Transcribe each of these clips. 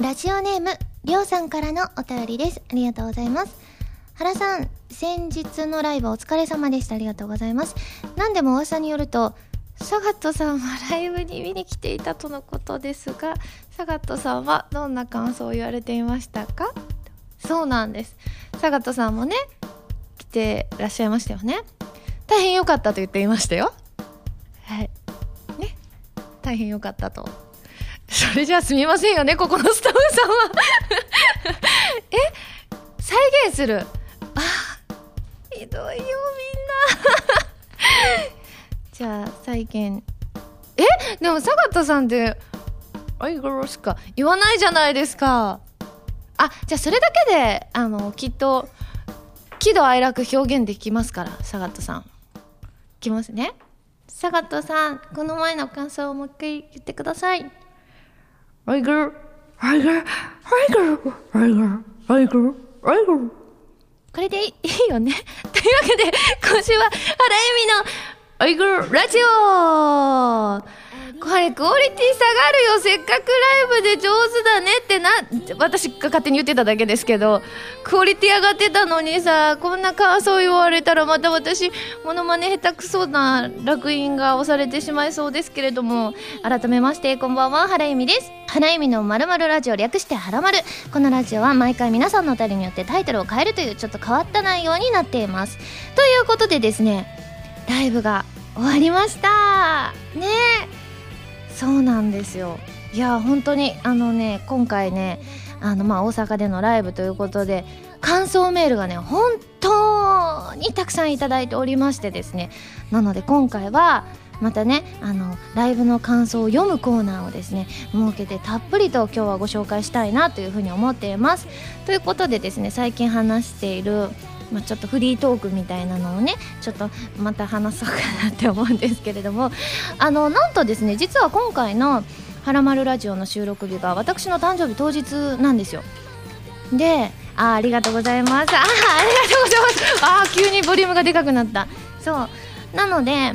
ラジオネームりょうさんからのお便りです。ありがとうございます。原さん先日のライブお疲れ様でした。ありがとうございます。何でも噂によるとサガットさんはライブに見に来ていたとのことですがサガットさんはどんな感想を言われていましたか？そうなんです。サガットさんもね来てらっしゃいましたよね。大変良かったと言っていましたよ。はい。ね。大変良かったと。それじゃあすみませんよねここのスタッフさんは。え再現する。あひどいよみんな。じゃあ再現。えでも坂田さんってアイゴロしか。言わないじゃないですか。あじゃあそれだけであのきっと喜怒哀楽表現できますからサガットさん。いきますね。サガットさんこの前の感想をもう一回言ってください。アイグアイグアイグアイグアイグアイグこれでいいよね。というわけで今週は原由美のアイグラジオ。これクオリティ下がるよ。せっかくライブで上手だねってな私が勝手に言ってただけですけどクオリティ上がってたのにさこんな感想言われたらまた私モノマネ下手くそな楽印が押されてしまいそうですけれども。改めましてこんばんは。原由美です。原由美のまるまるラジオ略してはらまる。このラジオは毎回皆さんのお便りによってタイトルを変えるというちょっと変わった内容になっています。ということでですねライブが終わりました。ねそうなんですよ。いや本当にあのね今回ねあのまあ大阪でのライブということで感想メールがね本当にたくさんいただいておりましてですね。なので今回はまたねあのライブの感想を読むコーナーをですね設けてたっぷりと今日はご紹介したいなというふうに思っています。ということでですね最近話しているまあ、ちょっとフリートークみたいなのをねちょっとまた話そうかなって思うんですけれども。あのなんとですね実は今回の「はらまるラジオ」の収録日が私の誕生日当日なんですよ。であありがとうございます。あありがとうございます。ああ急にボリュームがでかくなった。そう。なので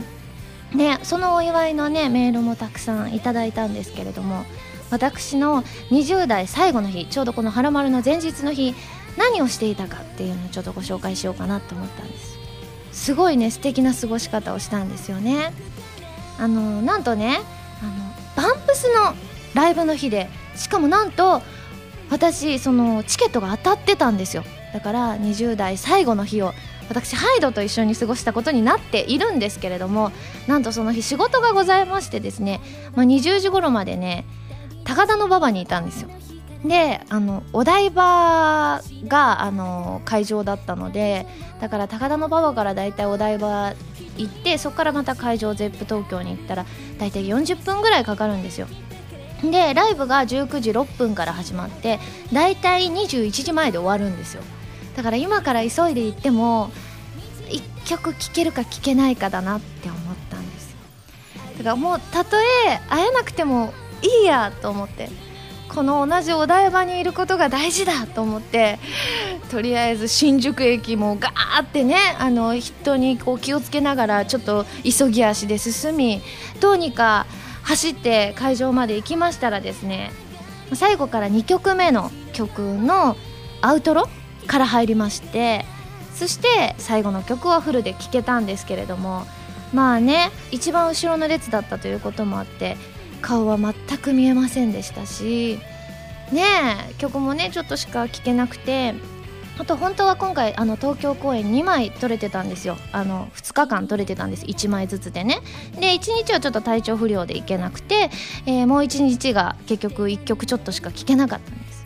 ねそのお祝いのねメールもたくさんいただいたんですけれども私の20代最後の日ちょうどこの「はらまる」の前日の日何をしていたかっていうのをちょっとご紹介しようかなと思ったんです。すごいね素敵な過ごし方をしたんですよね。あのなんとねあのバンプスのライブの日でしかもなんと私そのチケットが当たってたんですよ。だから20代最後の日を私ハイドと一緒に過ごしたことになっているんですけれどもなんとその日仕事がございましてですね、まあ、20時頃までね高田馬場にいたんですよ。であのお台場があの会場だったのでだから高田馬場からだいたいお台場行ってそこからまた会場 ZEP 東京に行ったらだいたい40分ぐらいかかるんですよ。でライブが19時6分から始まってだいたい21時前で終わるんですよ。だから今から急いで行っても1曲聴けるか聴けないかだなって思ったんですよ。だからもうたとえ会えなくてもいいやと思って。この同じお台場にいることが大事だと思ってとりあえず新宿駅もガーってねあの人にこう気をつけながらちょっと急ぎ足で進みどうにか走って会場まで行きましたらですね最後から2曲目の曲のアウトロから入りましてそして最後の曲はフルで聴けたんですけれどもまあね一番後ろの列だったということもあって顔は全く見えませんでしたしねえ曲もねちょっとしか聴けなくてあと本当は今回あの東京公演2枚撮れてたんですよ。あの2日間撮れてたんです。1枚ずつでね。で1日はちょっと体調不良で行けなくて、えー、もう1日が結局1曲ちょっとしか聴けなかったんです。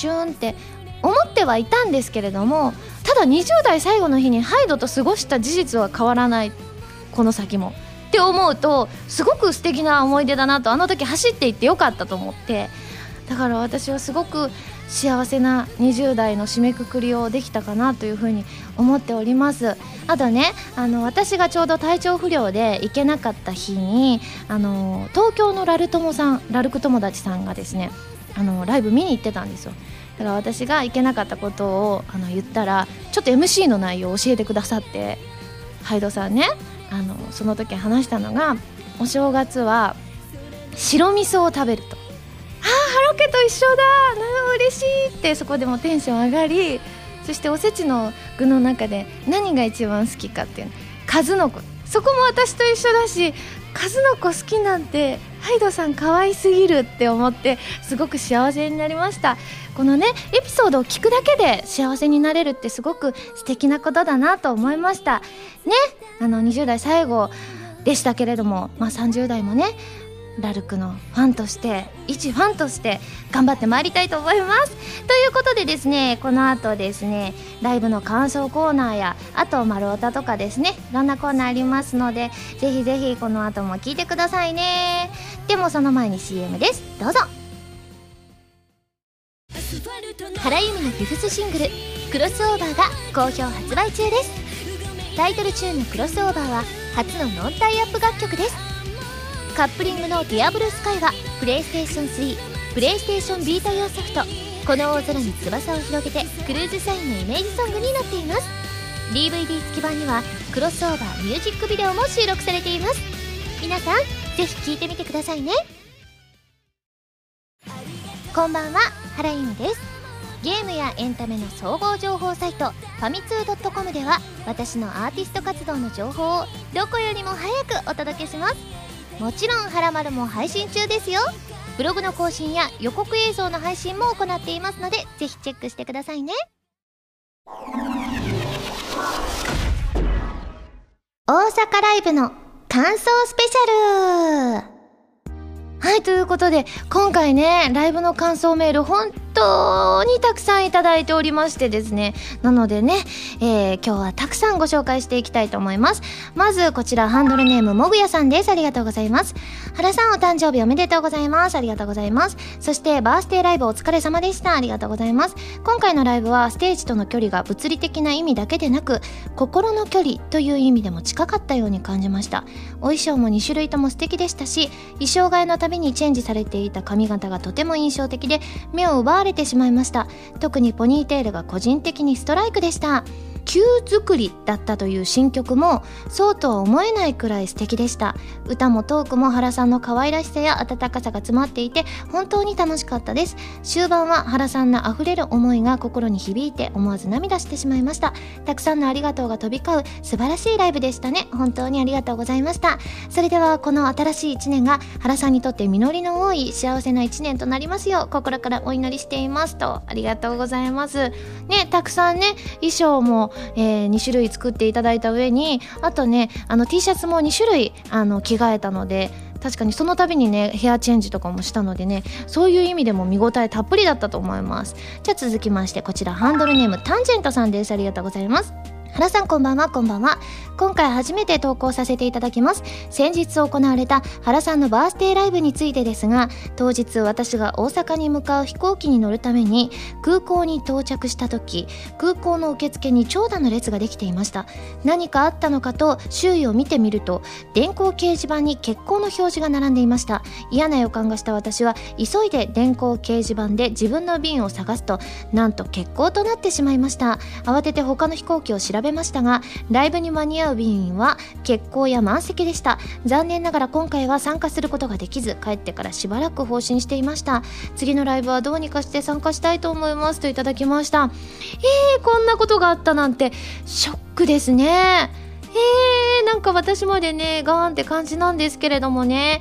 シューンって思ってはいたんですけれどもただ20代最後の日にハイドと過ごした事実は変わらない。この先も。って思うとすごく素敵な思い出だなとあの時走っていってよかったと思って。だから私はすごく幸せな20代の締めくくりをできたかなというふうに思っております。あとねあの私がちょうど体調不良で行けなかった日にあの東京のラル友さんラルク友達さんがですねあのライブ見に行ってたんですよ。だから私が行けなかったことをあの言ったらちょっと MC の内容を教えてくださってハイドさんね。あのその時話したのがお正月は白味噌を食べるとああ腹ロケと一緒だ嬉しい!ってそこでもテンション上がりそしておせちの具の中で何が一番好きかっていう数の子そこも私と一緒だし数の子好きなんてハイドさん可愛すぎるって思ってすごく幸せになりました。このねエピソードを聞くだけで幸せになれるってすごく素敵なことだなと思いました。ねあの20代最後でしたけれどもまあ30代もねラルクのファンとして一ファンとして頑張ってまいりたいと思います。ということでですねこの後ですねライブの感想コーナーやあと丸太とかですねいろんなコーナーありますのでぜひぜひこの後も聞いてくださいね。でもその前に CM です。どうぞ。原由美のフィフスシングル「クロスオーバー」が好評発売中です。タイトルチューンの「クロスオーバー」は初のノンタイアップ楽曲です。カップリングの「ディアブルスカイはプレイステーション3プレイステーションビータ用ソフト「この大空に翼を広げて」 CRUISE SIGN のイメージソングになっています。DVD 付き版にはクロスオーバーミュージックビデオも収録されています。皆さんぜひ聴いてみてくださいね。こんばんは。原由実です。ゲームやエンタメの総合情報サイトファミツー .com では私のアーティスト活動の情報をどこよりも早くお届けします。もちろん「はらまる」も配信中ですよ。ブログの更新や予告映像の配信も行っていますのでぜひチェックしてくださいね。大阪ライブの感想スペシャル。はい、ということで、今回ね、ライブの感想メール、本当にたくさんいただいておりましてですね。なのでね、えー、今日はたくさんご紹介していきたいと思います。まず、こちら、ハンドルネーム、もぐやさんです。ありがとうございます。原さん、お誕生日おめでとうございます。ありがとうございます。そして、バースデーライブお疲れ様でした。ありがとうございます。今回のライブは、ステージとの距離が物理的な意味だけでなく、心の距離という意味でも近かったように感じました。お衣装も2種類とも素敵でしたし、衣装替えのたびにチェンジされていた髪型がとても印象的で目を奪われてしまいました。特にポニーテールが個人的にストライクでした。旧作りだったという新曲もそうとは思えないくらい素敵でした。歌もトークも原さんの可愛らしさや温かさが詰まっていて本当に楽しかったです。終盤は原さんの溢れる思いが心に響いて思わず涙してしまいました。たくさんのありがとうが飛び交う素晴らしいライブでしたね。本当にありがとうございました。それではこの新しい1年が原さんにとって実りの多い幸せな1年となりますよう心からお祈りしていますとありがとうございます。ねたくさんね衣装もえー、2種類作っていただいた上にあとねあの T シャツも2種類あの着替えたので確かにその度にねヘアチェンジとかもしたのでねそういう意味でも見応えたっぷりだったと思います。じゃあ続きましてこちらハンドルネームタンジェントさんです。ありがとうございます。原さんこんばんはこんばんは。今回初めて投稿させていただきます。先日行われた原さんのバースデーライブについてですが当日私が大阪に向かう飛行機に乗るために空港に到着した時空港の受付に長蛇の列ができていました。何かあったのかと周囲を見てみると電光掲示板に欠航の表示が並んでいました。嫌な予感がした私は急いで電光掲示板で自分の便を探すとなんと欠航となってしまいました。慌てて他の飛行機を調べべましたがライブに間に合う便は欠航や満席でした。残念ながら今回は参加することができず帰ってからしばらく放心していました。次のライブはどうにかして参加したいと思いますといただきました。えー、こんなことがあったなんてショックですね。えー、なんか私までねガーンって感じなんですけれどもね。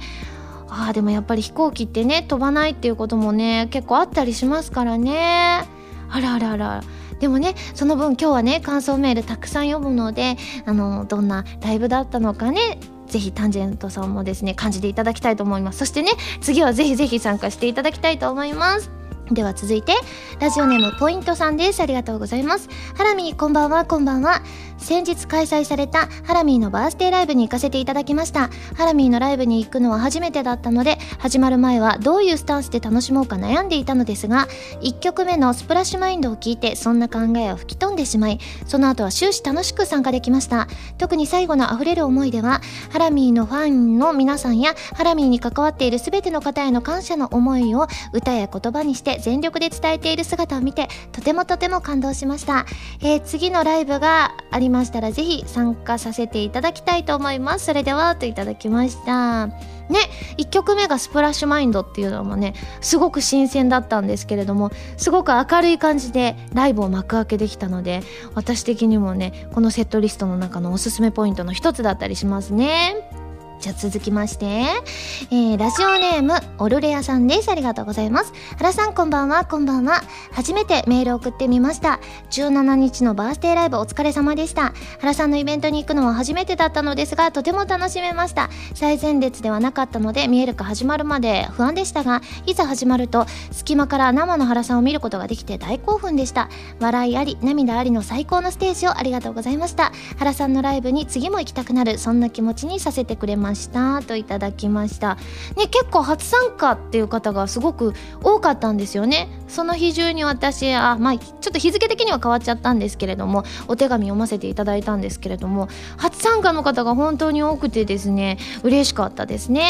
ああでもやっぱり飛行機ってね飛ばないっていうこともね結構あったりしますからね。あらあらあら。でもねその分今日はね感想メールたくさん読むのであのどんなライブだったのかねぜひタンジェントさんもですね感じていただきたいと思います。そしてね次はぜひぜひ参加していただきたいと思います。では続いてラジオネームポイントさんです。ありがとうございます。ハラミこんばんはこんばんは。先日開催されたハラミーのバースデーライブに行かせていただきました。ハラミーのライブに行くのは初めてだったので始まる前はどういうスタンスで楽しもうか悩んでいたのですが1曲目のスプラッシュマインドを聞いてそんな考えは吹き飛んでしまいその後は終始楽しく参加できました。特に最後の溢れる思いではハラミーのファンの皆さんやハラミーに関わっている全ての方への感謝の思いを歌や言葉にして全力で伝えている姿を見てとてもとても感動しました、えー、次のライブがありましたらぜひ参加させていただきたいと思います。それではといただきました。ね1曲目がスプラッシュマインドっていうのもねすごく新鮮だったんですけれどもすごく明るい感じでライブを幕開けできたので私的にもねこのセットリストの中のおすすめポイントの一つだったりしますね。じゃあ続きまして、えー、ラジオネーム、オルレアさんです。ありがとうございます。原さんこんばんは、こんばんは。初めてメール送ってみました。17日のバースデーライブお疲れ様でした。原さんのイベントに行くのは初めてだったのですが、とても楽しめました。最前列ではなかったので、見えるか始まるまで不安でしたが、いざ始まると、隙間から生の原さんを見ることができて大興奮でした。笑いあり、涙ありの最高のステージをありがとうございました。原さんのライブに次も行きたくなる、そんな気持ちにさせてくれました。ましたといただきました。ね結構初参加っていう方がすごく多かったんですよね。その日中に私あまあちょっと日付的には変わっちゃったんですけれどもお手紙読ませていただいたんですけれども初参加の方が本当に多くてですね嬉しかったですね。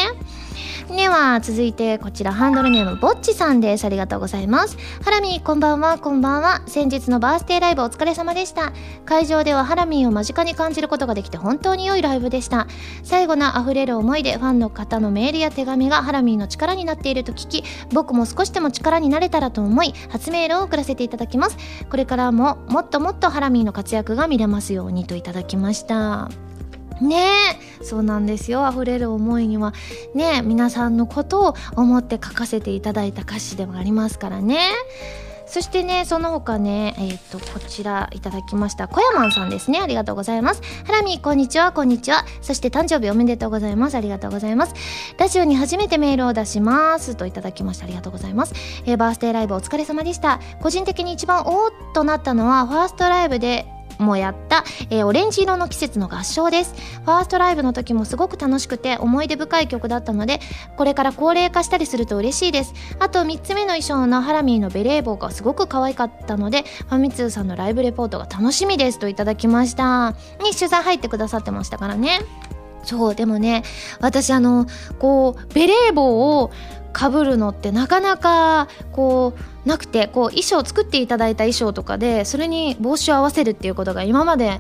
では続いてこちらハンドルネームぼっちさんです。ありがとうございます。ハラミーこんばんは。こんばんは。先日のバースデーライブお疲れ様でした。会場ではハラミーを間近に感じることができて本当に良いライブでした。最後の溢れる思いでファンの方のメールや手紙がハラミーの力になっていると聞き僕も少しでも力になれたらと思い初メールを送らせていただきます。これからももっともっとハラミーの活躍が見れますようにといただきました。ねえそうなんですよ溢れる思いにはね皆さんのことを思って書かせていただいた歌詞でもありますからねそしてね、その他ね、えっ、ー、と、こちらいただきました。小山さんですね。ありがとうございます。ハラミ、こんにちは、こんにちは。そして誕生日おめでとうございます。ありがとうございます。ラジオに初めてメールを出します。といただきました。ありがとうございます。えー、バースデーライブお疲れ様でした。個人的に一番おーっとなったのは、ファーストライブでもやった、えー、オレンジ色の季節の合唱です。ファーストライブの時もすごく楽しくて思い出深い曲だったのでこれから高齢化したりすると嬉しいです。あと3つ目の衣装のハラミーのベレー帽がすごく可愛かったのでファミ通さんのライブレポートが楽しみですといただきました。に取材入ってくださってましたからね。そうでもね私あのこうベレー帽をかぶるのってなかなかこうなくてこう衣装作っていただいた衣装とかでそれに帽子を合わせるっていうことが今まで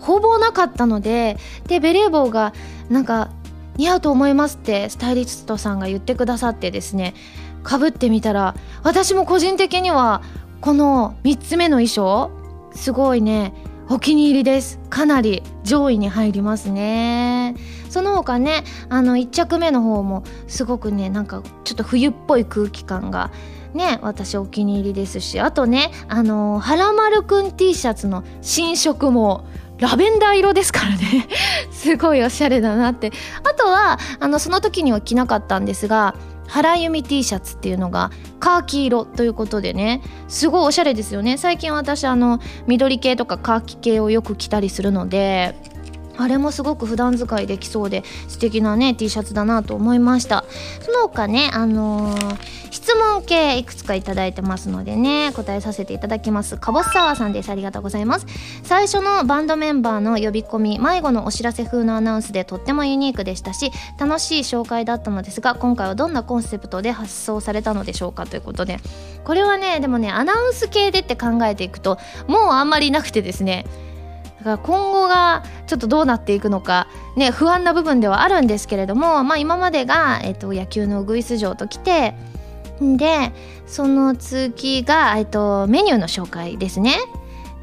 ほぼなかったのででベレー帽がなんか似合うと思いますってスタイリストさんが言ってくださってですねかぶってみたら私も個人的にはこの3つ目の衣装すごいねお気に入りです。かなり上位に入りますね。その他ねあの1着目の方もすごくねなんかちょっと冬っぽい空気感がね私お気に入りですしあとねあのはらまるくん T シャツの新色もラベンダー色ですからね。すごいおしゃれだなって。あとはあのその時には着なかったんですが原由美 T シャツっていうのがカーキ色ということでねすごいおしゃれですよね。最近私あの緑系とかカーキ系をよく着たりするので。あれもすごく普段使いできそうで素敵なね T シャツだなと思いました。その他ねあのー、質問系いくつか頂いてますのでね答えさせていただきます。かぼすサワーさんです。ありがとうございます。最初のバンドメンバーの呼び込み迷子のお知らせ風のアナウンスでとってもユニークでしたし楽しい紹介だったのですが今回はどんなコンセプトで発送されたのでしょうかということで。これはねでもねアナウンス系でって考えていくともうあんまりなくてですね。だから今後がちょっとどうなっていくのか、ね、不安な部分ではあるんですけれども、まあ、今までが、えっと、野球のウグイス嬢と来てでその次が、えっと、メニューの紹介ですね。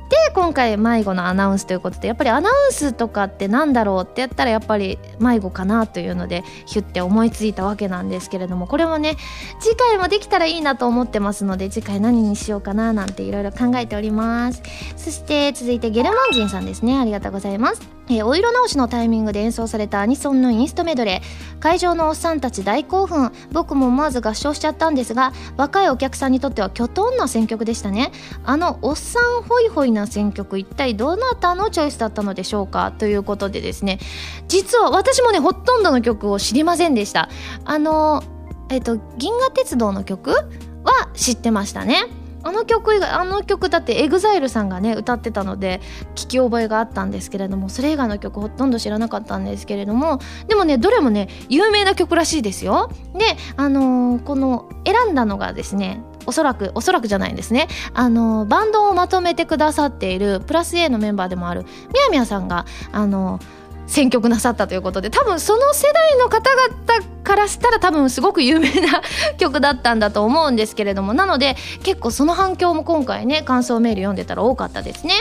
で今回迷子のアナウンスということでやっぱりアナウンスとかってなんだろうってやったらやっぱり迷子かなというのでヒュッて思いついたわけなんですけれどもこれもね次回もできたらいいなと思ってますので次回何にしようかななんていろいろ考えております。そして続いてゲルマン人さんですね。ありがとうございます。えー、お色直しのタイミングで演奏されたアニソンのインストメドレー。会場のおっさんたち大興奮。僕も思わず合唱しちゃったんですが若いお客さんにとってはきょとんな選曲でしたね。あのおっさんホイホイな選曲一体どなたのチョイスだったのでしょうか？ということでですね。実は私もねほとんどの曲を知りませんでした。あのえっ、ー、と銀河鉄道の曲は知ってましたね。あの曲以外あの曲だって EXILE さんがね歌ってたので聞き覚えがあったんですけれどもそれ以外の曲ほとんど知らなかったんですけれどもでもねどれもね有名な曲らしいですよ。であのー、この選んだのがですねおそらくおそらくじゃないんですね。あのバンドをまとめてくださっているプラス A のメンバーでもあるみやみやさんがあの選曲なさったということで多分その世代の方々からしたら多分すごく有名な 曲だったんだと思うんですけれどもなので結構その反響も今回ね感想メール読んでたら多かったですね。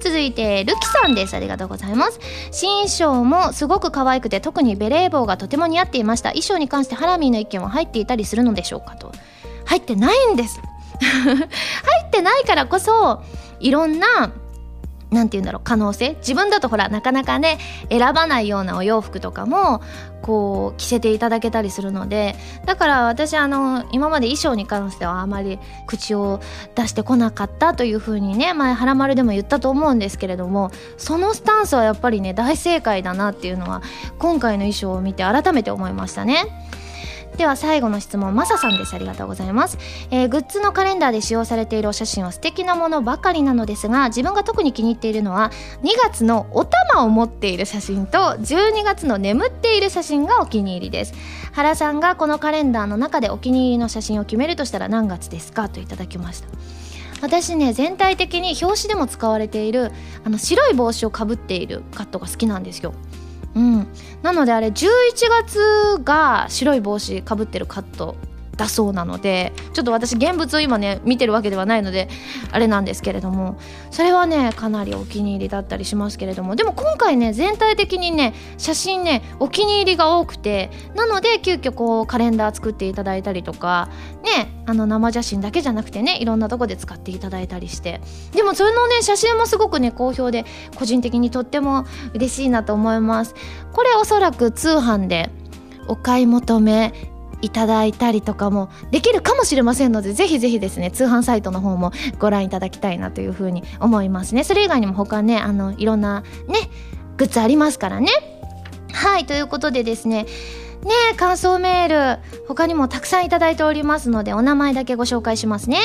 続いてルキさんです。ありがとうございます。新衣装もすごく可愛くて特にベレー帽がとても似合っていました。衣装に関してハラミーの意見は入っていたりするのでしょうかと。入ってないんです。入ってないからこそいろんななんて言うんだろう可能性？自分だとほらなかなかね選ばないようなお洋服とかもこう着せていただけたりするのでだから私あの今まで衣装に関してはあまり口を出してこなかったというふうにね前原丸でも言ったと思うんですけれどもそのスタンスはやっぱりね大正解だなっていうのは今回の衣装を見て改めて思いましたね。では最後の質問マサさんです。ありがとうございます、えー、グッズのカレンダーで使用されているお写真は素敵なものばかりなのですが自分が特に気に入っているのは2月のお玉を持っている写真と12月の眠っている写真がお気に入りです。原さんがこのカレンダーの中でお気に入りの写真を決めるとしたら何月ですかといただきました。私ね全体的に表紙でも使われているあの白い帽子をかぶっているカットが好きなんですよ。うん、なのであれ11月が白い帽子かぶってるカットだそうなのでちょっと私現物を今ね見てるわけではないのであれなんですけれどもそれはねかなりお気に入りだったりしますけれどもでも今回ね全体的にね写真ねお気に入りが多くてなので急遽こうカレンダー作っていただいたりとかねあの生写真だけじゃなくてねいろんなとこで使っていただいたりしてでもそれのね写真もすごくね好評で個人的にとっても嬉しいなと思います。これおそらく通販でお買い求めいただいたりとかもできるかもしれませんのでぜひぜひですね通販サイトの方もご覧いただきたいなというふうに思いますね。それ以外にも他ねあのいろんなねグッズありますからね。はいということでですねねえ感想メール他にもたくさんいただいておりますのでお名前だけご紹介しますね。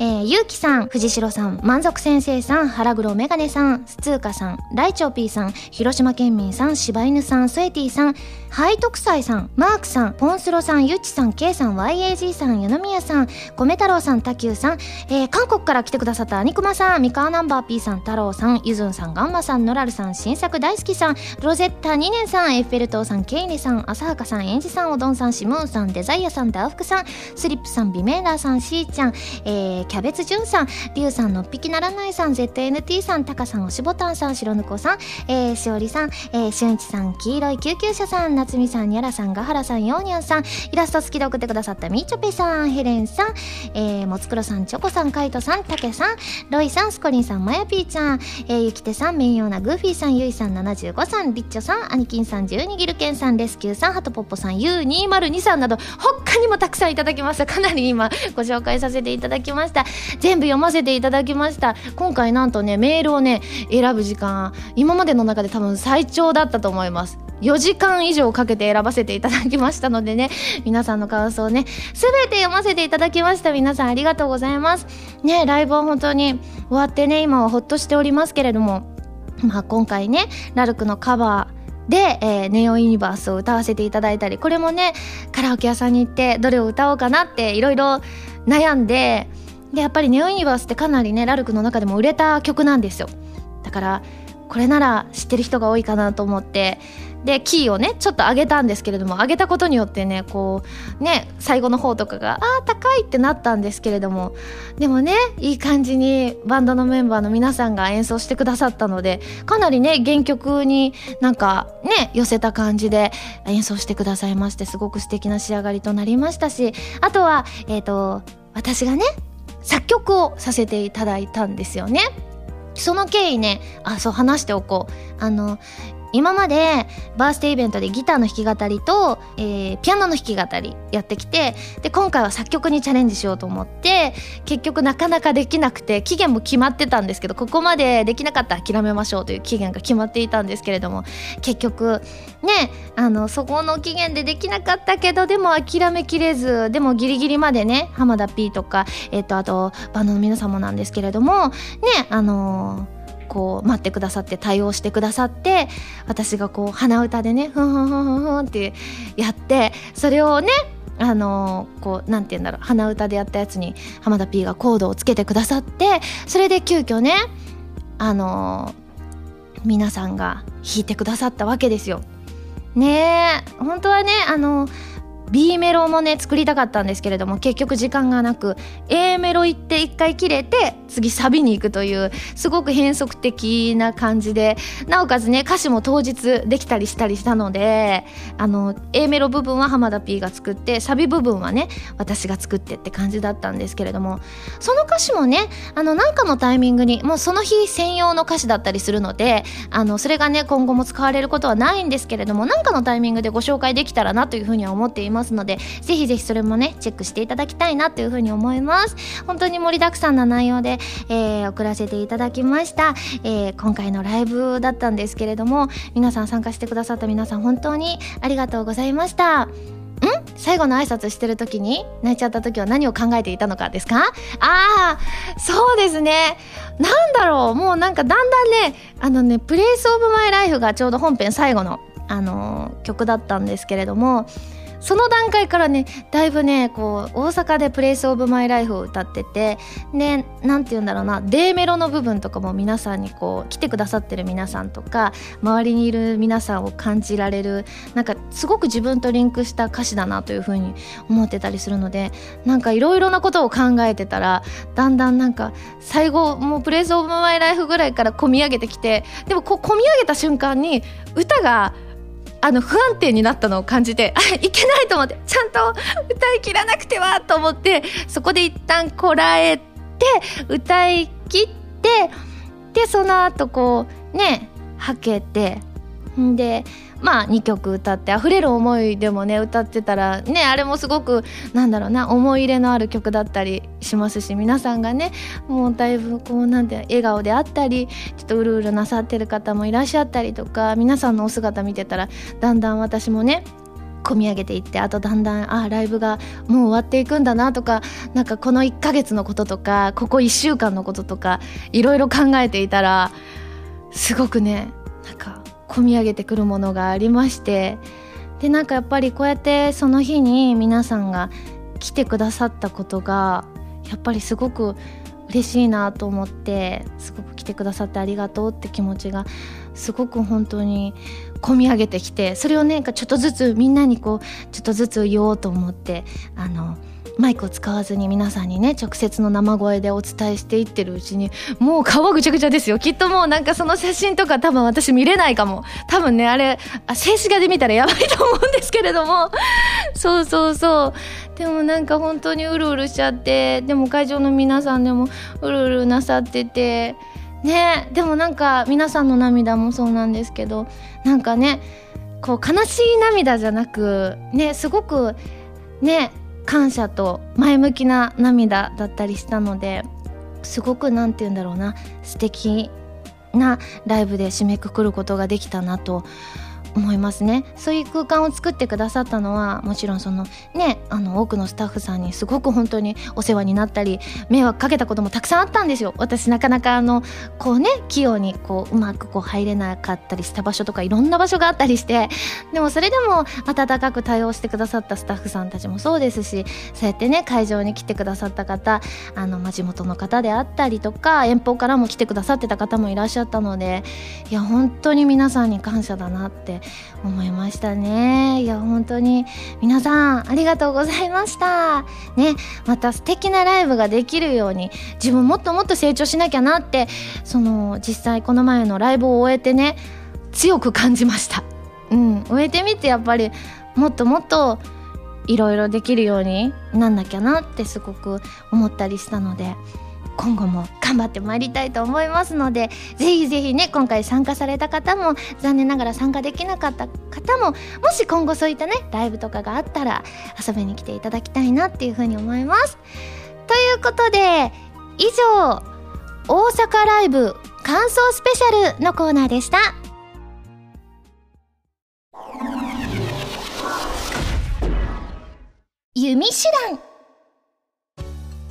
えー、ゆうきさん藤代さん満足先生さん腹黒メガネさんスツーカさんライチョウピーさん広島県民さん柴犬さんスエティさんハイトクサイさんマークさんポンスロさんゆっちさんケイさん YAG さん与宮さん米太郎さんタキューさん、えー、韓国から来てくださったアニクマさん三河ナンバー P さん太郎さんゆずんさんガンマさんノラルさん新作大好きさんロゼッタ2年さんエッフェル塔さんケイネさん浅はかさんエンジさんおどんさんシムーンさんデザイアさんダウフクさんスリップさんビメーラーさんシーちゃん、えー、キャベツジュンさんリュウさんのっぴきならないさん ZNT さんタカさんおしぼたんさん白ぬこさん、えー、しおりさん、えー、しゅんいちさん黄色い救急車さん夏美さんにゃらさんさん、ガハラさん、ヨーニャンさん、イラスト好きで送ってくださったみちょぺさん、ヘレンさん、えー、もつくろさん、チョコさん、カイトさん、たけさん、ロイさん、スコリンさん、まやぴーちゃん、えー、ゆきてさん、めんようなグーフィーさん、ゆいさん、75さん、リッチョさん、アニキンさん、12ギルケンさん、レスキューさん、ハトポッポさん、U202 さんなど、他にもたくさんいただきました。かなり今、ご紹介させていただきました。全部読ませていただきました。今回なんとね、メールをね、選ぶ時間、今までの中で多分最長だったと思います。4時間以上かけて選ばせていただきましたのでね、皆さんの感想ね、すべて読ませていただきました。皆さんありがとうございます。ね、ライブは本当に終わってね、今はほっとしておりますけれども、まあ今回ね、ラルクのカバー、で、えー、ネオユニバースを歌わせていただいたり、これもね、カラオケ屋さんに行ってどれを歌おうかなっていろいろ悩んで、で、やっぱりネオユニバースってかなりね、ラルクの中でも売れた曲なんですよ。だから、これなら知ってる人が多いかなと思って、でキーをねちょっと上げたんですけれども上げたことによってねこうね最後の方とかがああ高いってなったんですけれどもでもねいい感じにバンドのメンバーの皆さんが演奏してくださったのでかなりね原曲になんかね寄せた感じで演奏してくださいましてすごく素敵な仕上がりとなりましたしあとはえっ、ー、と私がね作曲をさせていただいたんですよね。その経緯ね、あ、そう話しておこう。あの、今までバースデーイベントでギターの弾き語りと、えー、ピアノの弾き語りやってきてで今回は作曲にチャレンジしようと思って結局なかなかできなくて期限も決まってたんですけどここまでできなかったら諦めましょうという期限が決まっていたんですけれども結局ねあのそこの期限でできなかったけどでも諦めきれずでもギリギリまでね浜田 P とか、えっ、ー、とあとバンドの皆さんもなんですけれどもねあのーこう待ってくださって対応してくださって私がこう鼻歌でねふんふんふんふんふんってやってそれをねあの、こうなんて言うんだろう鼻歌でやったやつに浜田 P がコードをつけてくださってそれで急遽ねあの、皆さんが弾いてくださったわけですよ。ねえ本当はねあの B メロもね作りたかったんですけれども結局時間がなく A メロ行って一回切れて次サビに行くというすごく変則的な感じでなおかつね歌詞も当日できたりしたりしたのであの A メロ部分は浜田 P が作ってサビ部分はね私が作ってって感じだったんですけれどもその歌詞もねあのなんかのタイミングにもうその日専用の歌詞だったりするのであのそれがね今後も使われることはないんですけれどもなんかのタイミングでご紹介できたらなというふうには思っています。ますのでぜひぜひそれもねチェックしていただきたいなというふうに思います。本当に盛りだくさんな内容で、えー、送らせていただきました、えー、今回のライブだったんですけれども皆さん参加してくださった皆さん本当にありがとうございました。ん？最後の挨拶してる時に泣いちゃった時は何を考えていたのかですか？ああそうですね。なんだろう。もうなんかだんだんねあのね「プレイスオブマイライフがちょうど本編最後の、あのー、曲だったんですけれどもその段階からねだいぶねこう大阪で「プレイスオブマイライフを歌っててで何て言うんだろうな D メロの部分とかも皆さんにこう来てくださってる皆さんとか周りにいる皆さんを感じられるなんかすごく自分とリンクした歌詞だなというふうに思ってたりするのでなんかいろいろなことを考えてたらだんだんなんか最後もう「プレイスオブマイライフぐらいから込み上げてきてでもこう込み上げた瞬間に歌があの不安定になったのを感じてあいけないと思ってちゃんと歌い切らなくてはと思ってそこで一旦こらえて歌い切ってでその後こうねはけてでまあ2曲歌って「溢れる思い」でもね歌ってたらねあれもすごくなんだろうな思い入れのある曲だったりしますし皆さんがねもうだいぶこうなんて笑顔であったりちょっとうるうるなさってる方もいらっしゃったりとか皆さんのお姿見てたらだんだん私もね込み上げていってあとだんだんあライブがもう終わっていくんだなとかなんかこの1ヶ月のこととかここ1週間のこととかいろいろ考えていたらすごくねなんか込み上げてくるものがありましてでなんかやっぱりこうやってその日に皆さんが来てくださったことがやっぱりすごく嬉しいなと思ってすごく来てくださってありがとうって気持ちがすごく本当に込み上げてきてそれをねちょっとずつみんなにこうちょっとずつ言おうと思ってあのマイクを使わずに皆さんにね直接の生声でお伝えしていってるうちにもう顔ぐちゃぐちゃですよ。きっともうなんかその写真とか多分私見れないかも。多分ねあれあ静止画で見たらやばいと思うんですけれども。そうそうそう。でもなんか本当にうるうるしちゃって。でも会場の皆さんでもうるうるなさってて。ねでもなんか皆さんの涙もそうなんですけど。なんかねこう悲しい涙じゃなくねすごくね感謝と前向きな涙だったりしたのですごく何て言うんだろうな素敵なライブで締めくくることができたなと思いますね。そういう空間を作ってくださったのはもちろんそのねあの多くのスタッフさんにすごく本当にお世話になったり迷惑かけたこともたくさんあったんですよ。私なかなかあのこうね器用にこううまくこう入れなかったりした場所とかいろんな場所があったりしてでもそれでも温かく対応してくださったスタッフさんたちもそうですしそうやってね会場に来てくださった方あの、ま、地元の方であったりとか遠方からも来てくださってた方もいらっしゃったのでいや本当に皆さんに感謝だなって思いましたね。いや本当に皆さんありがとうございました。ねまた素敵なライブができるように自分もっともっと成長しなきゃなってその実際この前のライブを終えてね強く感じました。うん終えてみてやっぱりもっともっといろいろできるようになんなきゃなってすごく思ったりしたので今後も頑張ってまいりたいと思いますのでぜひぜひね今回参加された方も残念ながら参加できなかった方ももし今後そういったねライブとかがあったら遊びに来ていただきたいなっていうふうに思います。ということで以上大阪ライブ感想スペシャルのコーナーでした。弓手段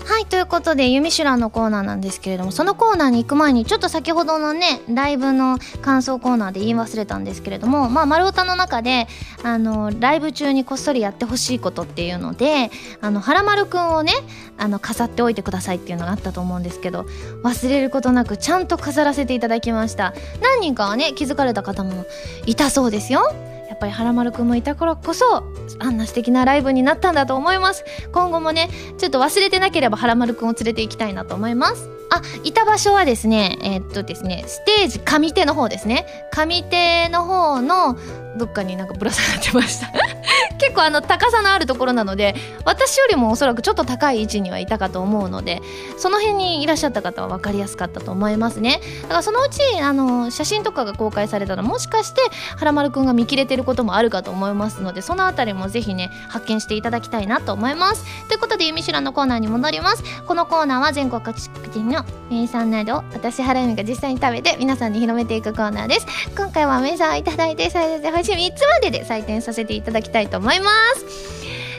はいということで「ユミシュラン」のコーナーなんですけれどもそのコーナーに行く前にちょっと先ほどのねライブの感想コーナーで言い忘れたんですけれどもまあ丸太の中であのライブ中にこっそりやってほしいことっていうのであのはらまるくんをねあの飾っておいてくださいっていうのがあったと思うんですけど忘れることなくちゃんと飾らせていただきました。何人かはね気づかれた方もいたそうですよ。やっぱりはらまるくんもいたからこそあんな素敵なライブになったんだと思います。今後もねちょっと忘れてなければはらまるくんを連れて行きたいなと思います。あいた場所はですねえー、っとですねステージ上手の方ですね。上手の方のどっかになんかぶら下がってました。結構あの高さのあるところなので私よりもおそらくちょっと高い位置にはいたかと思うのでその辺にいらっしゃった方は分かりやすかったと思いますね。だからそのうちあの写真とかが公開されたらもしかしてはらまるくんが見切れてることもあるかと思いますのでそのあたりもぜひね発見していただきたいなと思います。ということで「ゆみしら」のコーナーに戻ります。このコーナーは全国各地の名産などを私原由美が実際に食べて皆さんに広めていくコーナーです。今回は名産いただいて最大星3つまでで採点させていただきたいと思います。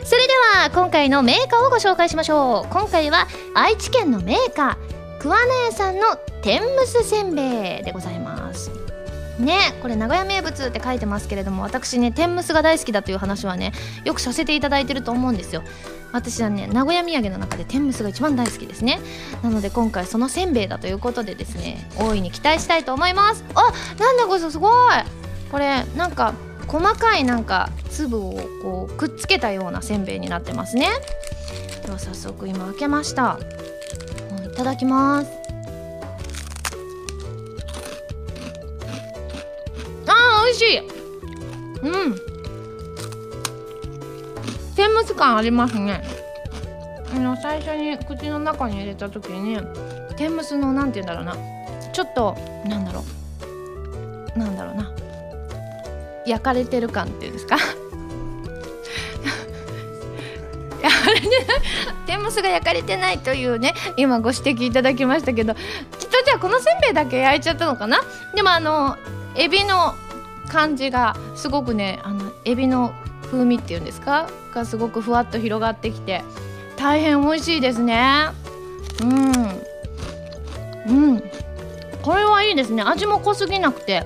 それでは今回のメーカーをご紹介しましょう。今回は愛知県のメーカー桑名さんの天むすせんべいでございます。ねこれ名古屋名物って書いてますけれども私ね天むすが大好きだという話はねよくさせていただいてると思うんですよ。私はね名古屋土産の中で天むすが一番大好きですね。なので今回そのせんべいだということでですね大いに期待したいと思います。あなんだこれすごい。これなんか細かいなんか粒をこうくっつけたようなせんべいになってますね。では早速今開けました。いただきます。あー美味しい。うん。天むす感ありますね。あの最初に口の中に入れた時に天むすのなんて言うんだろうな。ちょっとなんだろう。なんだろうな。焼かれてる感っていうんですか？天むすが焼かれてないというね今ご指摘いただきましたけどきっとじゃあこのせんべいだけ焼いちゃったのかな？でもあのエビの感じがすごくねあのエビの風味っていうんですか？がすごくふわっと広がってきて大変美味しいですね。うん。うん。これはいいですね。味も濃すぎなくて。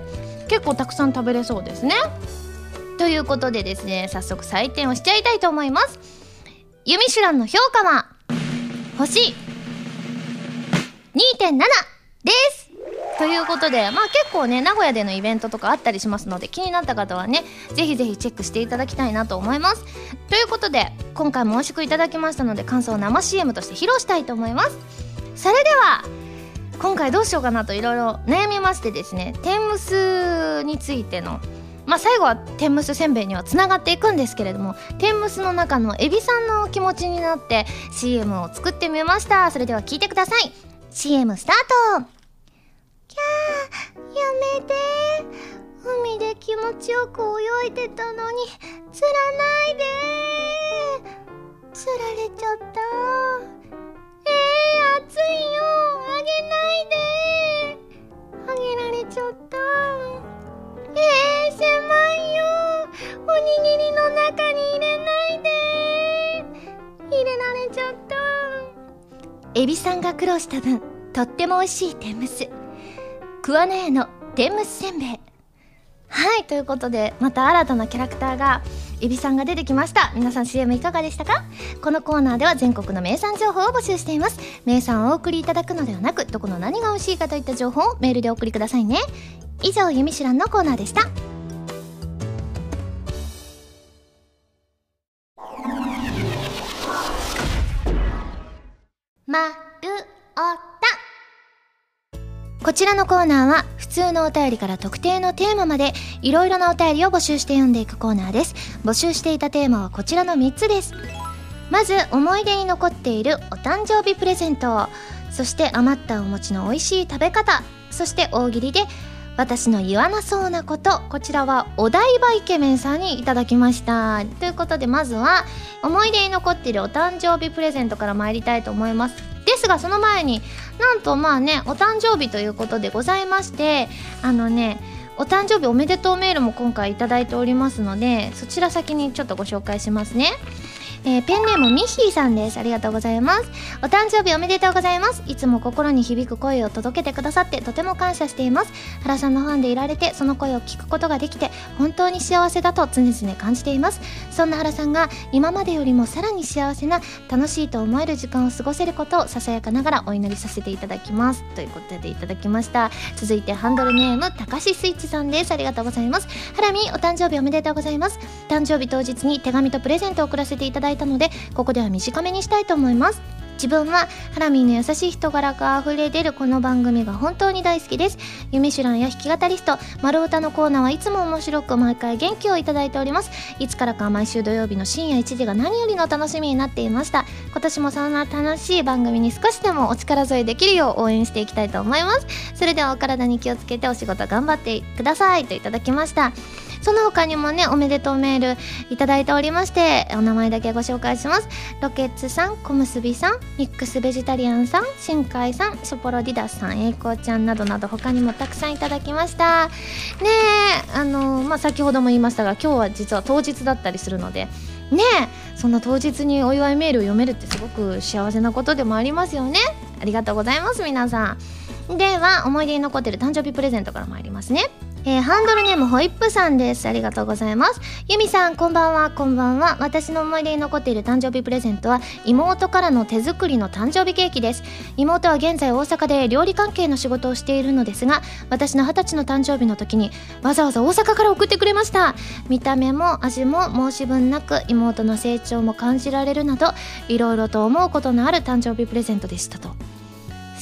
結構たくさん食べれそうですね。ということでですね早速採点をしちゃいたいと思います。ユミシュランの評価は星2.7です。ということでまあ結構ね名古屋でのイベントとかあったりしますので気になった方はねぜひぜひチェックしていただきたいなと思います。ということで今回も美味しくいただきましたので感想を生 CM として披露したいと思います。それでは今回どうしようかなといろいろ悩みましてですね天むすについてのまあ最後は天むすせんべいにはつながっていくんですけれども天むすの中のエビさんの気持ちになって CM を作ってみました。それでは聞いてください。CM スタート。キャーやめて。海で気持ちよく泳いでたのに釣らないで。釣られちゃった、熱いよ。あげないで。あげられちゃった。えー、狭いよ。おにぎりの中に入れないで。入れられちゃった。エビさんが苦労した分とっても美味しい天むす。桑名屋の天むすせんべい。はいということでまた新たなキャラクターがエビさんが出てきました。皆さん CM いかがでしたか？このコーナーでは全国の名産情報を募集しています。名産をお送りいただくのではなくどこの何が美味しいかといった情報をメールでお送りくださいね。以上「ゆみしらん」のコーナーでした。まるおたこちらのコーナーは普通のお便りから特定のテーマまでいろいろなお便りを募集して読んでいくコーナーです。募集していたテーマはこちらの3つです。まず思い出に残っているお誕生日プレゼント。そして余ったお餅の美味しい食べ方。そして大喜利で私の言わなそうなことこちらはお台場イケメンさんにいただきました。ということでまずは思い出に残っているお誕生日プレゼントから参りたいと思います。ですがその前になんとまあねお誕生日ということでございましてあのねお誕生日おめでとうメールも今回いただいておりますのでそちら先にちょっとご紹介しますね。えー、ペンネームミッヒーさんです。ありがとうございます。お誕生日おめでとうございます。いつも心に響く声を届けてくださってとても感謝しています。原さんのファンでいられてその声を聞くことができて本当に幸せだと常々感じています。そんな原さんが今までよりもさらに幸せな楽しいと思える時間を過ごせることをささやかながらお祈りさせていただきます。ということでいただきました。続いてハンドルネームたかしスイッチさんです。ありがとうございます。ハラミお誕生日おめでとうございます。誕生日当日に手紙とプレゼントを送らせていただいたのでここでは短めにしたいと思います。自分はハラミーの優しい人柄が溢れ出るこの番組が本当に大好きです。夢手段や弾き語りスト丸歌のコーナーはいつも面白く毎回元気をいただいております。いつからか毎週土曜日の深夜1時が何よりの楽しみになっていました。今年もそんな楽しい番組に少しでもお力添えできるよう応援していきたいと思います。それではお体に気をつけてお仕事頑張ってください。といただきました。その他にもねおめでとうメールいただいておりましてお名前だけご紹介します。ロケッツさん小結びさんミックスベジタリアンさん新海さんショポロディダスさん栄光ちゃんなどなど他にもたくさんいただきました。ねえあのまあ先ほども言いましたが今日は実は当日だったりするのでねえそんな当日にお祝いメールを読めるってすごく幸せなことでもありますよね。ありがとうございます皆さん。では思い出に残ってる誕生日プレゼントから参りますね。えー、ハンドルネームホイップさんです。ありがとうございます。ユミさん、こんばんは、こんばんは。私の思い出に残っている誕生日プレゼントは、妹からの手作りの誕生日ケーキです。妹は現在大阪で料理関係の仕事をしているのですが、私の二十歳の誕生日の時に、わざわざ大阪から送ってくれました。見た目も味も申し分なく、妹の成長も感じられるなど、いろいろと思うことのある誕生日プレゼントでしたと。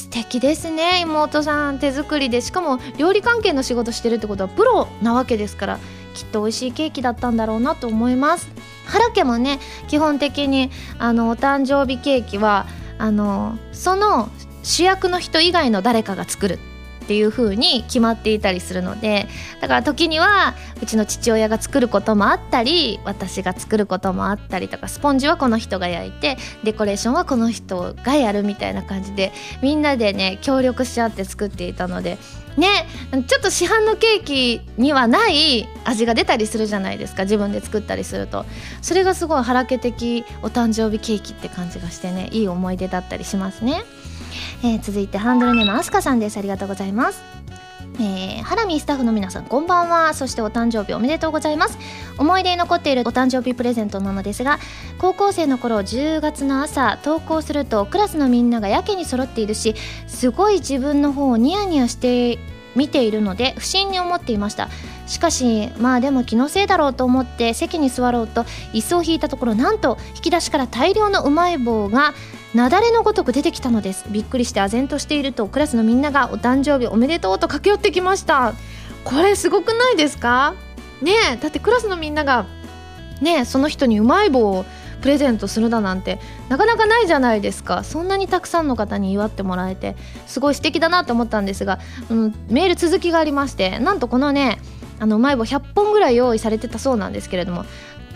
素敵ですね。妹さん手作りでしかも料理関係の仕事してるってことはプロなわけですからきっと美味しいケーキだったんだろうなと思います。原家もね基本的にあのお誕生日ケーキはあのその主役の人以外の誰かが作る。っていう風に決まっていたりするのでだから時にはうちの父親が作ることもあったり私が作ることもあったりとかスポンジはこの人が焼いてデコレーションはこの人がやるみたいな感じでみんなでね協力し合って作っていたのでねちょっと市販のケーキにはない味が出たりするじゃないですか自分で作ったりするとそれがすごい腹け的お誕生日ケーキって感じがしてねいい思い出だったりしますね。えー、続いてハンドルネームあすかさんです。ありがとうございます。えー、ハラミスタッフの皆さんこんばんは。そしてお誕生日おめでとうございます。思い出に残っているお誕生日プレゼントなのですが高校生の頃10月の朝登校するとクラスのみんながやけに揃っているしすごい自分の方をニヤニヤして見ているので不審に思っていました。しかしまあでも気のせいだろうと思って席に座ろうと椅子を引いたところなんと引き出しから大量のうまい棒が雪崩のごとく出てきたのです。びっくりして唖然としているとクラスのみんながお誕生日おめでとうと駆け寄ってきました。これすごくないですか？ねえだってクラスのみんながねその人にうまい棒をプレゼントするだなんてなかなかないじゃないですか。そんなにたくさんの方に祝ってもらえてすごい素敵だなと思ったんですが、うん、メール続きがありましてなんとこのねあのうまい棒100本ぐらい用意されてたそうなんですけれども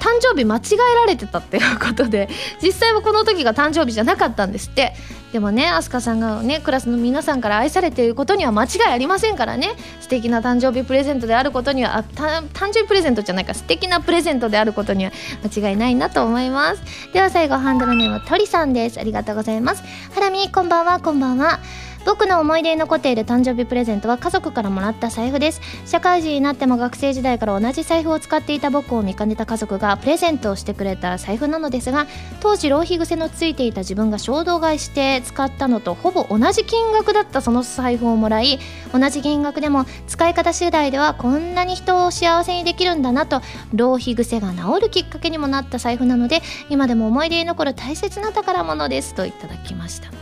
誕生日間違えられてたっていうことで 実際はこの時が誕生日じゃなかったんですって。でもね飛鳥さんがねクラスの皆さんから愛されていることには間違いありませんからね。素敵な誕生日プレゼントであることにはあ誕生日プレゼントじゃないか。素敵なプレゼントであることには間違いないなと思います。では最後ハンドルネーム鳥さんです。ありがとうございます。ハラミこんばんはこんばんは。僕の思い出に残っている誕生日プレゼントは家族からもらった財布です。社会人になっても学生時代から同じ財布を使っていた僕を見かねた家族がプレゼントをしてくれた財布なのですが当時浪費癖のついていた自分が衝動買いして使ったのとほぼ同じ金額だったその財布をもらい同じ金額でも使い方次第ではこんなに人を幸せにできるんだなと浪費癖が治るきっかけにもなった財布なので今でも思い出に残る大切な宝物ですといただきました。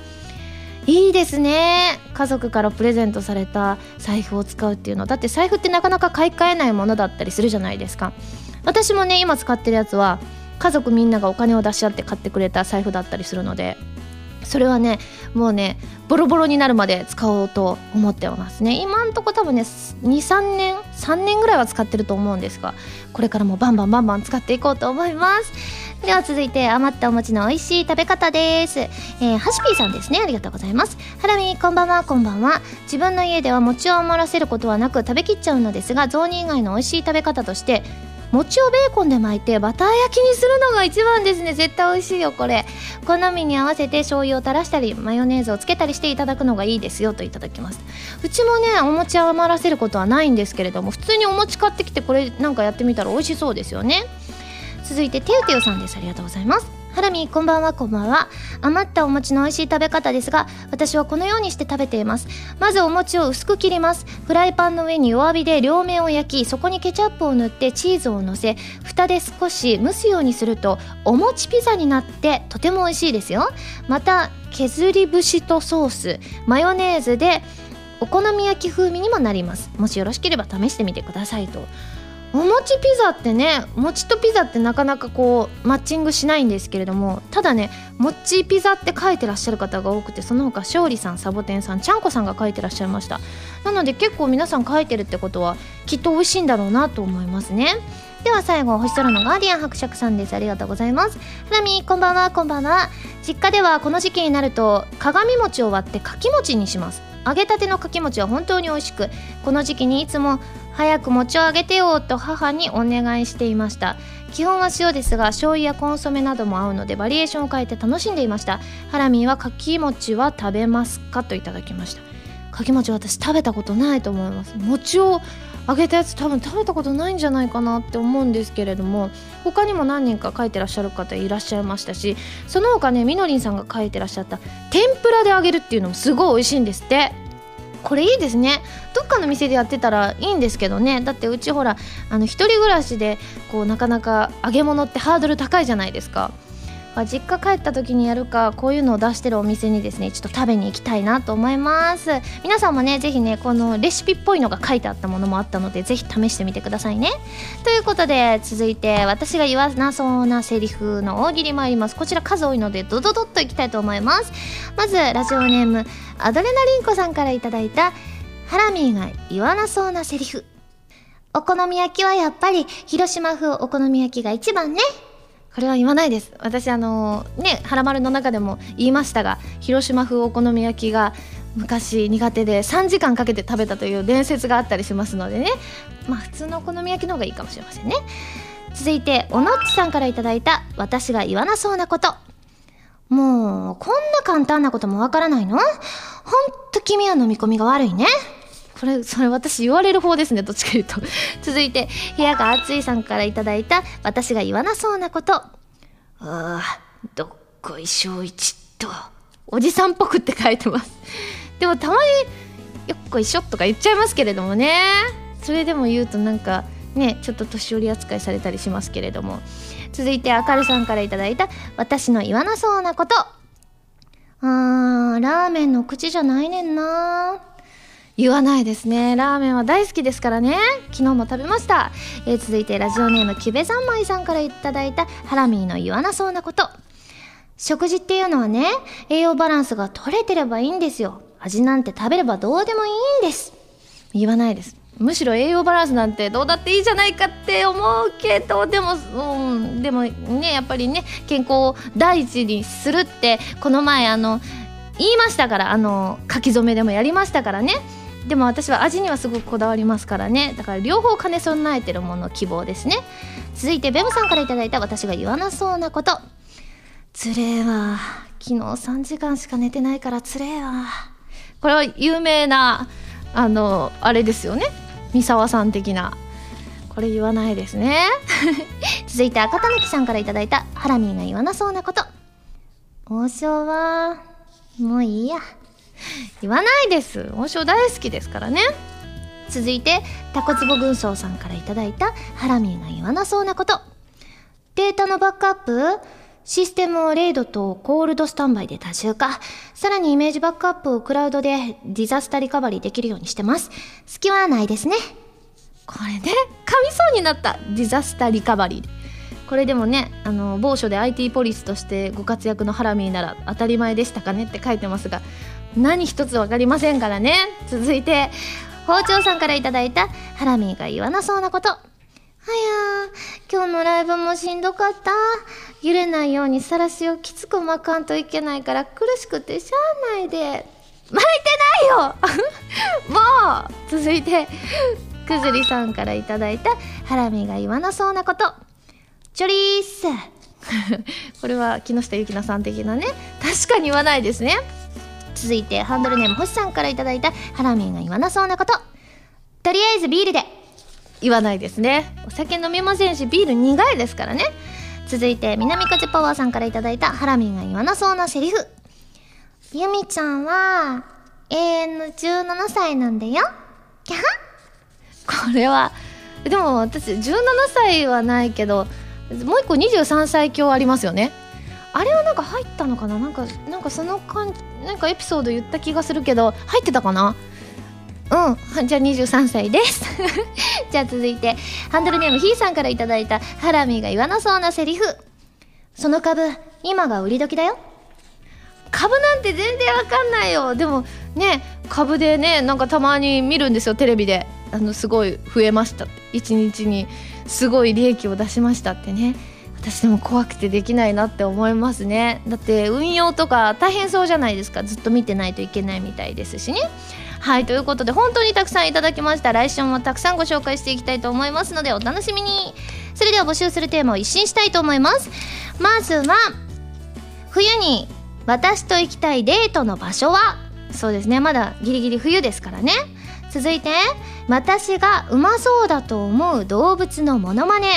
いいですね。家族からプレゼントされた財布を使うっていうの。だって財布ってなかなか買い替えないものだったりするじゃないですか。私もね今使ってるやつは家族みんながお金を出し合って買ってくれた財布だったりするのでそれはねもうねボロボロになるまで使おうと思ってますね。今んとこ多分ね23年3年ぐらいは使ってると思うんですがこれからもバンバンバンバン使っていこうと思います。では続いて余ったお餅の美味しい食べ方です、えー、ハシピーさんですね。ありがとうございます。ハラミこんばんは。こんばんは。自分の家では餅を余らせることはなく食べきっちゃうのですが雑煮以外の美味しい食べ方として餅をベーコンで巻いてバター焼きにするのが一番ですね。絶対美味しいよこれ。好みに合わせて醤油を垂らしたりマヨネーズをつけたりしていただくのがいいですよといただきます。うちもねお餅余らせることはないんですけれども普通にお餅買ってきてこれなんかやってみたら美味しそうですよね。続いててうてうさんです。ありがとうございます。ハラミこんばんはこんばんは。余ったお餅の美味しい食べ方ですが私はこのようにして食べています。まずお餅を薄く切ります。フライパンの上に弱火で両面を焼きそこにケチャップを塗ってチーズをのせ蓋で少し蒸すようにするとお餅ピザになってとても美味しいですよ。また削り節とソースマヨネーズでお好み焼き風味にもなります。もしよろしければ試してみてくださいと。お餅ピザってね餅とピザってなかなかこうマッチングしないんですけれどもただね餅ピザって書いてらっしゃる方が多くてその他勝利さんサボテンさんちゃんこさんが書いてらっしゃいました。なので結構皆さん書いてるってことはきっと美味しいんだろうなと思いますね。では最後星空のガーディアン伯爵さんです。ありがとうございます。ハラミこんばんは。こんばんは。実家ではこの時期になると鏡餅を割ってかき餅にします。揚げたてのかき餅は本当に美味しくこの時期にいつも早く餅をあげてよと母にお願いしていました。基本は塩ですが醤油やコンソメなども合うのでバリエーションを変えて楽しんでいました。ハラミーはかき餅は食べますか？といただきました。き餅私食べたことないと思います。餅を揚げたやつ多分食べたことないんじゃないかなって思うんですけれども他にも何人か書いてらっしゃる方いらっしゃいましたしその他ねみのりんさんが書いてらっしゃった天ぷらで揚げるっていうのもすごい美味しいんですって。これいいですね。どっかの店でやってたらいいんですけどね。だってうちほらあの一人暮らしでこうなかなか揚げ物ってハードル高いじゃないですか。ま実家帰った時にやるかこういうのを出してるお店にですねちょっと食べに行きたいなと思います。皆さんもねぜひねこのレシピっぽいのが書いてあったものもあったのでぜひ試してみてくださいね。ということで続いて私が言わなそうなセリフの大喜利参ります。こちら数多いのでドドドッといきたいと思います。まずラジオネームアドレナリンコさんからいただいたハラミーが言わなそうなセリフ。お好み焼きはやっぱり広島風お好み焼きが一番ね。これは言わないです。私あのね「はらまる」の中でも言いましたが広島風お好み焼きが昔苦手で3時間かけて食べたという伝説があったりしますのでね。まあ普通のお好み焼きの方がいいかもしれませんね。続いておのっちさんから頂いた私が言わなそうなこと。もうこんな簡単なこともわからないの？ほんと君は飲み込みが悪いね。これ、それ私言われる方ですね、どっちか言うと。続いて、部屋が暑いさんからいただいた、私が言わなそうなこと。ああ、どっこいしょいちっと。おじさんっぽくって書いてます。でもたまに、よっこいしょとか言っちゃいますけれどもね。それでも言うとなんか、ね、ちょっと年寄り扱いされたりしますけれども。続いて、あかるさんからいただいた、私の言わなそうなこと。あー、ラーメンの口じゃないねんな言わないですね。ラーメンは大好きですからね。昨日も食べました、えー、続いてラジオネームキベ三昧さんからいただいたハラミーの言わなそうなこと。食事っていうのはね栄養バランスが取れてればいいんですよ。味なんて食べればどうでもいいんです。言わないです。むしろ栄養バランスなんてどうだっていいじゃないかって思うけどでも、うん、でもねやっぱりね健康を第一にするってこの前あの言いましたからあの書き初めでもやりましたからね。でも私は味にはすごくこだわりますからね。だから両方兼ね備えてるもの希望ですね。続いてベムさんから頂いた私が言わなそうなこと。つれえわ昨日3時間しか寝てないからつれえわこれは有名なあのあれですよね。三沢さん的な。これ言わないですね。続いて赤たぬきさんから頂いたハラミーが言わなそうなこと。王将はもういいや。言わないです王将大好きですからね続いてタコツボ軍曹さんから頂いたハラミーが言わなそうなことデータのバックアップシステムを RAID と cold standby で多重化。さらにイメージバックアップをクラウドで disaster recovery できるようにしてます。隙はないですね。これね、噛みそうになった。 disaster recovery。これでもね、あの、某所で IT ポリスとしてご活躍のハラミーなら当たり前でしたかねって書いてますが、何一つ分かりませんからね。続いて包丁さんから頂いたハラミーが言わなそうなこと。はや今日のライブもしんどかった。揺れないようにさらしをきつく巻かんといけないから苦しくてしゃあないで。巻いてないよ！もう！続いてくずりさんからいたいたハラミーが言わなそうなこと。チョリース これは木下ゆきなさん的なね。確かに言わないですね。続いてハンドルネーム星さんからいただいたハラミーが言わなそうなこと。とりあえずビールで。言わないですね。お酒飲みませんしビール苦いですからね。続いて南風パワーさんからいただいたハラミーが言わなそうなセリフ。ゆみちゃんは永遠の17歳なんだよ。キャハ。これはでも私17歳はないけどもう一個23歳強ありますよね。あれはなんか入ったのかな？なんかなんかその感なんかエピソード言った気がするけど入ってたかな？うん。じゃあ23歳です。じゃあ続いてハンドルネームひーさんから頂いたハラミーが言わなそうなセリフ。その株今が売り時だよ。株なんて全然わかんないよ。でもね株でねなんかたまに見るんですよテレビで。あのすごい増えました。1日にすごい利益を出しましたってね。私でも怖くてできないなって思いますね。だって運用とか大変そうじゃないですか。ずっと見てないといけないみたいですしね。はいということで本当にたくさんいただきました。来週もたくさんご紹介していきたいと思いますのでお楽しみに。それでは募集するテーマを一新したいと思います。まずは冬に私と行きたいデートの場所は？そうですね。まだギリギリ冬ですからね。続いて私がうまそうだと思う動物のモノマネ。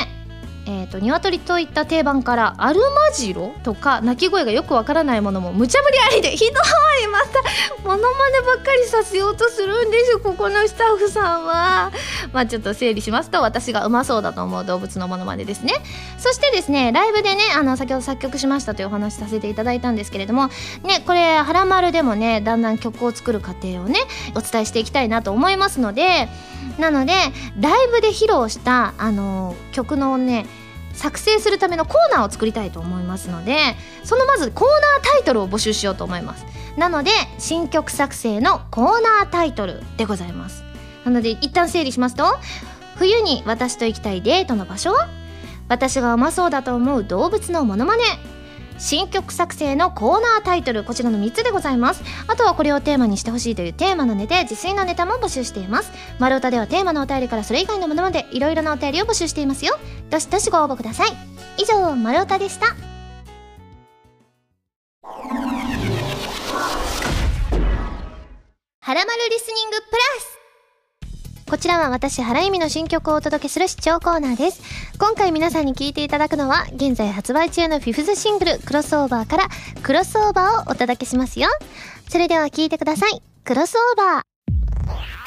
えーと、鶏といった定番からアルマジロとか鳴き声がよくわからないものも無茶ぶりありでひどいまたモノマネばっかりさせようとするんですここのスタッフさんは。まあちょっと整理しますと私がうまそうだと思う動物のモノマネですね。そしてですねライブでねあの先ほど作曲しましたというお話させていただいたんですけれどもねこれ「はらまる」でもねだんだん曲を作る過程をねお伝えしていきたいなと思いますのでなのでライブで披露したあの曲のね作成するためのコーナーを作りたいと思いますのでそのまずコーナータイトルを募集しようと思います。なので新曲作成のコーナータイトルでございます。なので一旦整理しますと冬に私と行きたいデートの場所は？私がうまそうだと思う動物のモノマネ。新曲作成のコーナータイトルこちらの3つでございます。あとはこれをテーマにしてほしいというテーマのネタ自炊のネタも募集しています。丸太ではテーマのお便りからそれ以外のものまでいろいろなお便りを募集していますよ。どしどしご応募ください以上丸太でしたはらまるリスニングプラスこちらは私、原由美の新曲をお届けする視聴コーナーです。今回皆さんに聴いていただくのは、現在発売中のフィフスシングル、クロスオーバーから、クロスオーバーをお届けしますよ。それでは聴いてください。クロスオーバー。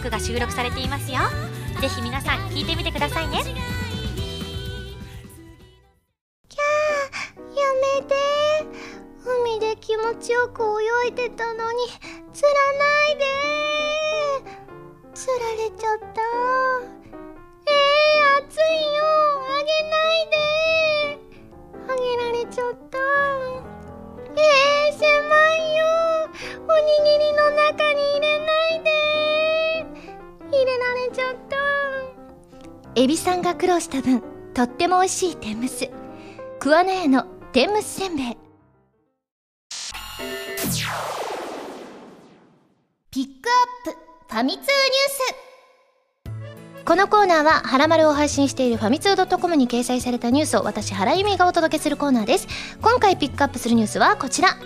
曲が収録されていますよ。ぜひ皆さん聴いてみてくださいね。エビさんが苦労した分とっても美味しい天むす。桑名屋の天むすせんべい。ピックアップファミ通ニュース。このコーナーは、ハラマルを配信しているファミツー .com に掲載されたニュースを私、原由美がお届けするコーナーです。今回ピックアップするニュースはこちら。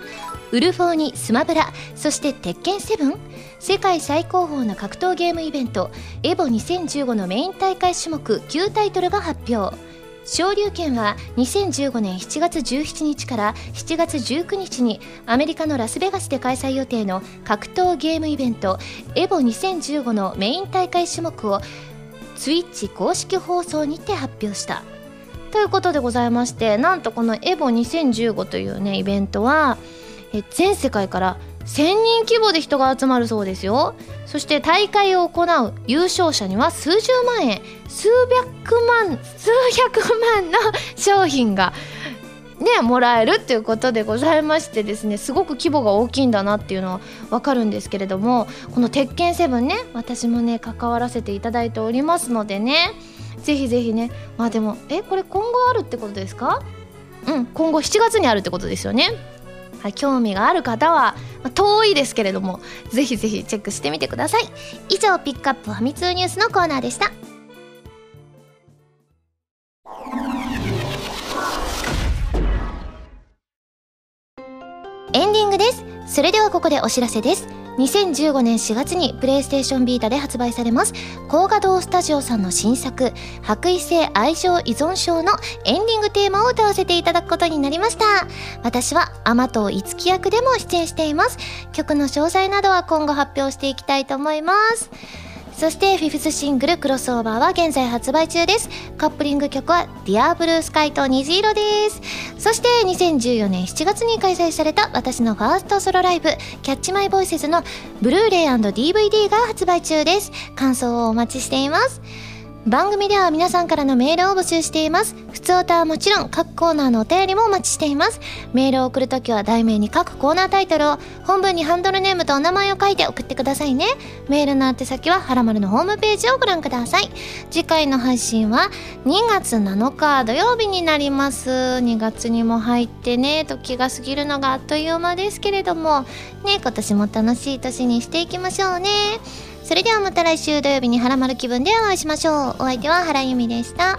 ウルフォーにスマブラ、そして鉄拳セブン世界最高峰の格闘ゲームイベント、エボ2015のメイン大会種目9タイトルが発表。昇竜拳は2015年7月17日から7月19日にアメリカのラスベガスで開催予定の格闘ゲームイベントエボ2015のメイン大会種目をツイッチ公式放送にて発表した。ということでございましてなんとこのエボ2015というねイベントはえ全世界から1000人規模で人が集まるそうですよ。そして大会を行う優勝者には数十万円数百万数百万の商品がねもらえるっていうことでございましてですねすごく規模が大きいんだなっていうのは分かるんですけれどもこの「鉄拳7」ね私もね関わらせていただいておりますのでねぜひぜひねまあでもえこれ今後あるってことですか？うん今後7月にあるってことですよね。はい、興味がある方は、まあ、遠いですけれどもぜひぜひチェックしてみてください。以上ピックアップファミ通ニュースのコーナーでした。それではここでお知らせです。2015年4月にプレイステーションビータで発売されます。高画堂スタジオさんの新作白衣性愛情依存症のエンディングテーマを歌わせていただくことになりました。私は天藤五木役でも出演しています。曲の詳細などは今後発表していきたいと思います。そしてフィフスシングルクロスオーバーは現在発売中です。カップリング曲は Dear Blue Sky と虹色です。そして2014年7月に開催された私のファーストソロライブキャッチマイボイスズのブルーレイ &DVD が発売中です。感想をお待ちしています。番組では皆さんからのメールを募集しています。普通歌はもちろん各コーナーのお便りもお待ちしています。メールを送るときは題名に各コーナータイトルを、本文にハンドルネームとお名前を書いて送ってくださいね。メールの宛先ははらまるのホームページをご覧ください。次回の配信は2月7日土曜日になります。2月にも入ってね、時が過ぎるのがあっという間ですけれども、ね、今年も楽しい年にしていきましょうね。それではまた来週土曜日にハラマル気分でお会いしましょう。お相手は原由美でした。